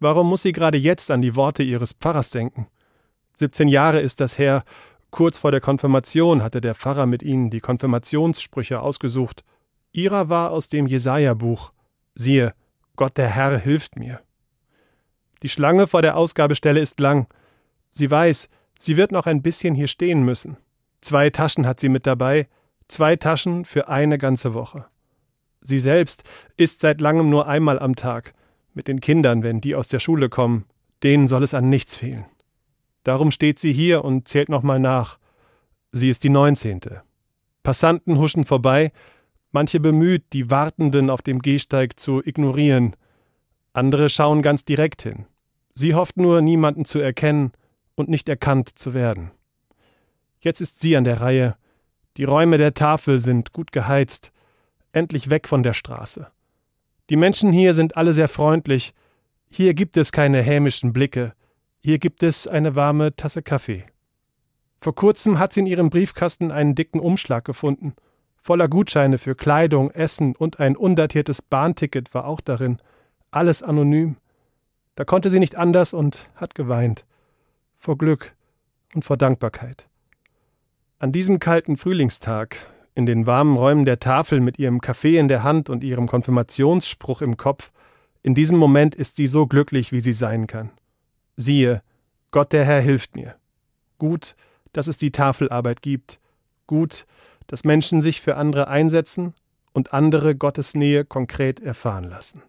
Warum muss sie gerade jetzt an die Worte ihres Pfarrers denken? 17 Jahre ist das her, kurz vor der Konfirmation hatte der Pfarrer mit ihnen die Konfirmationssprüche ausgesucht. Ihrer war aus dem Jesaja-Buch: Siehe, Gott der Herr hilft mir. Die Schlange vor der Ausgabestelle ist lang. Sie weiß, sie wird noch ein bisschen hier stehen müssen. Zwei Taschen hat sie mit dabei, zwei Taschen für eine ganze Woche. Sie selbst isst seit langem nur einmal am Tag. Mit den Kindern, wenn die aus der Schule kommen, denen soll es an nichts fehlen. Darum steht sie hier und zählt nochmal nach. Sie ist die neunzehnte. Passanten huschen vorbei, manche bemüht, die Wartenden auf dem Gehsteig zu ignorieren. Andere schauen ganz direkt hin. Sie hofft nur, niemanden zu erkennen und nicht erkannt zu werden. Jetzt ist sie an der Reihe. Die Räume der Tafel sind gut geheizt, endlich weg von der Straße. Die Menschen hier sind alle sehr freundlich. Hier gibt es keine hämischen Blicke. Hier gibt es eine warme Tasse Kaffee. Vor kurzem hat sie in ihrem Briefkasten einen dicken Umschlag gefunden. Voller Gutscheine für Kleidung, Essen und ein undatiertes Bahnticket war auch darin. Alles anonym. Da konnte sie nicht anders und hat geweint. Vor Glück und vor Dankbarkeit. An diesem kalten Frühlingstag, in den warmen Räumen der Tafel mit ihrem Kaffee in der Hand und ihrem Konfirmationsspruch im Kopf, in diesem Moment ist sie so glücklich, wie sie sein kann. Siehe, Gott der Herr hilft mir. Gut, dass es die Tafelarbeit gibt. Gut, dass Menschen sich für andere einsetzen und andere Gottes Nähe konkret erfahren lassen.